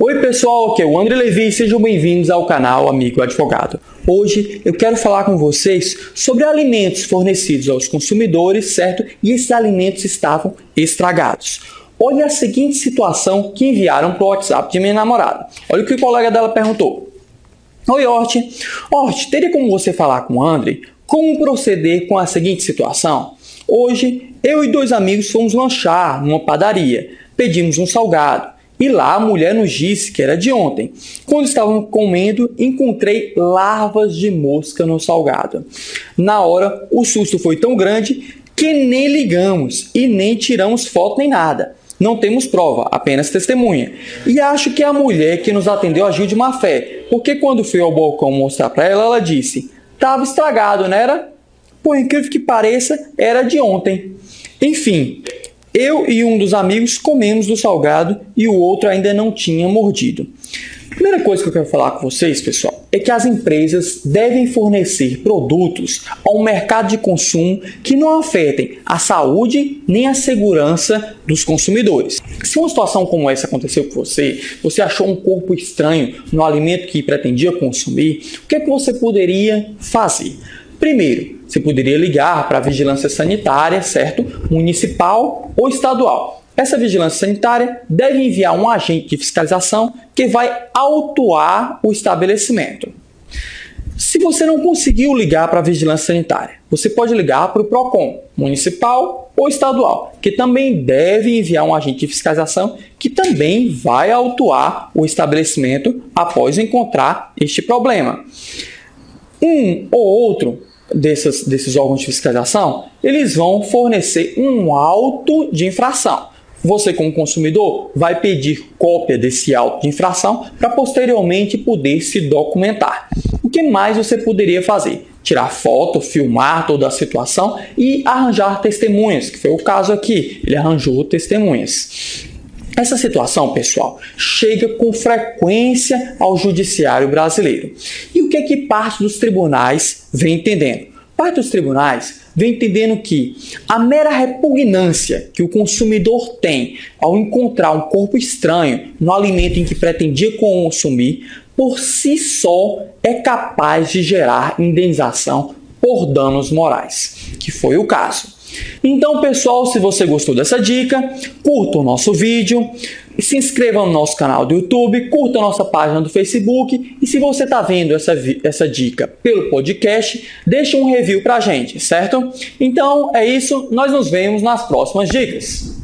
Oi pessoal, aqui é o André Levi sejam bem-vindos ao canal Amigo Advogado. Hoje eu quero falar com vocês sobre alimentos fornecidos aos consumidores, certo? E esses alimentos estavam estragados. Olha a seguinte situação que enviaram para o WhatsApp de minha namorada. Olha o que o colega dela perguntou. Oi, Hort. Hort, teria como você falar com o André como proceder com a seguinte situação? Hoje, eu e dois amigos fomos lanchar numa padaria. Pedimos um salgado. E lá a mulher nos disse que era de ontem. Quando estávamos comendo, encontrei larvas de mosca no salgado. Na hora, o susto foi tão grande que nem ligamos e nem tiramos foto nem nada. Não temos prova, apenas testemunha. E acho que a mulher que nos atendeu agiu de má fé, porque quando fui ao balcão mostrar para ela, ela disse: "Tava estragado, não era?" Por incrível que pareça, era de ontem. Enfim, eu e um dos amigos comemos do salgado e o outro ainda não tinha mordido. Primeira coisa que eu quero falar com vocês, pessoal, é que as empresas devem fornecer produtos ao mercado de consumo que não afetem a saúde nem a segurança dos consumidores. Se uma situação como essa aconteceu com você, você achou um corpo estranho no alimento que pretendia consumir, o que é que você poderia fazer? Primeiro, você poderia ligar para a vigilância sanitária, certo? Municipal ou estadual. Essa vigilância sanitária deve enviar um agente de fiscalização que vai autuar o estabelecimento. Se você não conseguiu ligar para a vigilância sanitária, você pode ligar para o PROCON, municipal ou estadual, que também deve enviar um agente de fiscalização que também vai autuar o estabelecimento após encontrar este problema. Um ou outro desses, desses órgãos de fiscalização, eles vão fornecer um auto de infração. Você, como consumidor, vai pedir cópia desse auto de infração para posteriormente poder se documentar. O que mais você poderia fazer? Tirar foto, filmar toda a situação e arranjar testemunhas, que foi o caso aqui. Ele arranjou testemunhas. Essa situação, pessoal, chega com frequência ao judiciário brasileiro. E o que é que parte dos tribunais vem entendendo? Parte dos tribunais vem entendendo que a mera repugnância que o consumidor tem ao encontrar um corpo estranho no alimento em que pretendia consumir, por si só é capaz de gerar indenização por danos morais, que foi o caso. Então, pessoal, se você gostou dessa dica, curta o nosso vídeo, se inscreva no nosso canal do YouTube, curta a nossa página do Facebook e se você está vendo essa, essa dica pelo podcast, deixe um review para a gente, certo? Então é isso, nós nos vemos nas próximas dicas.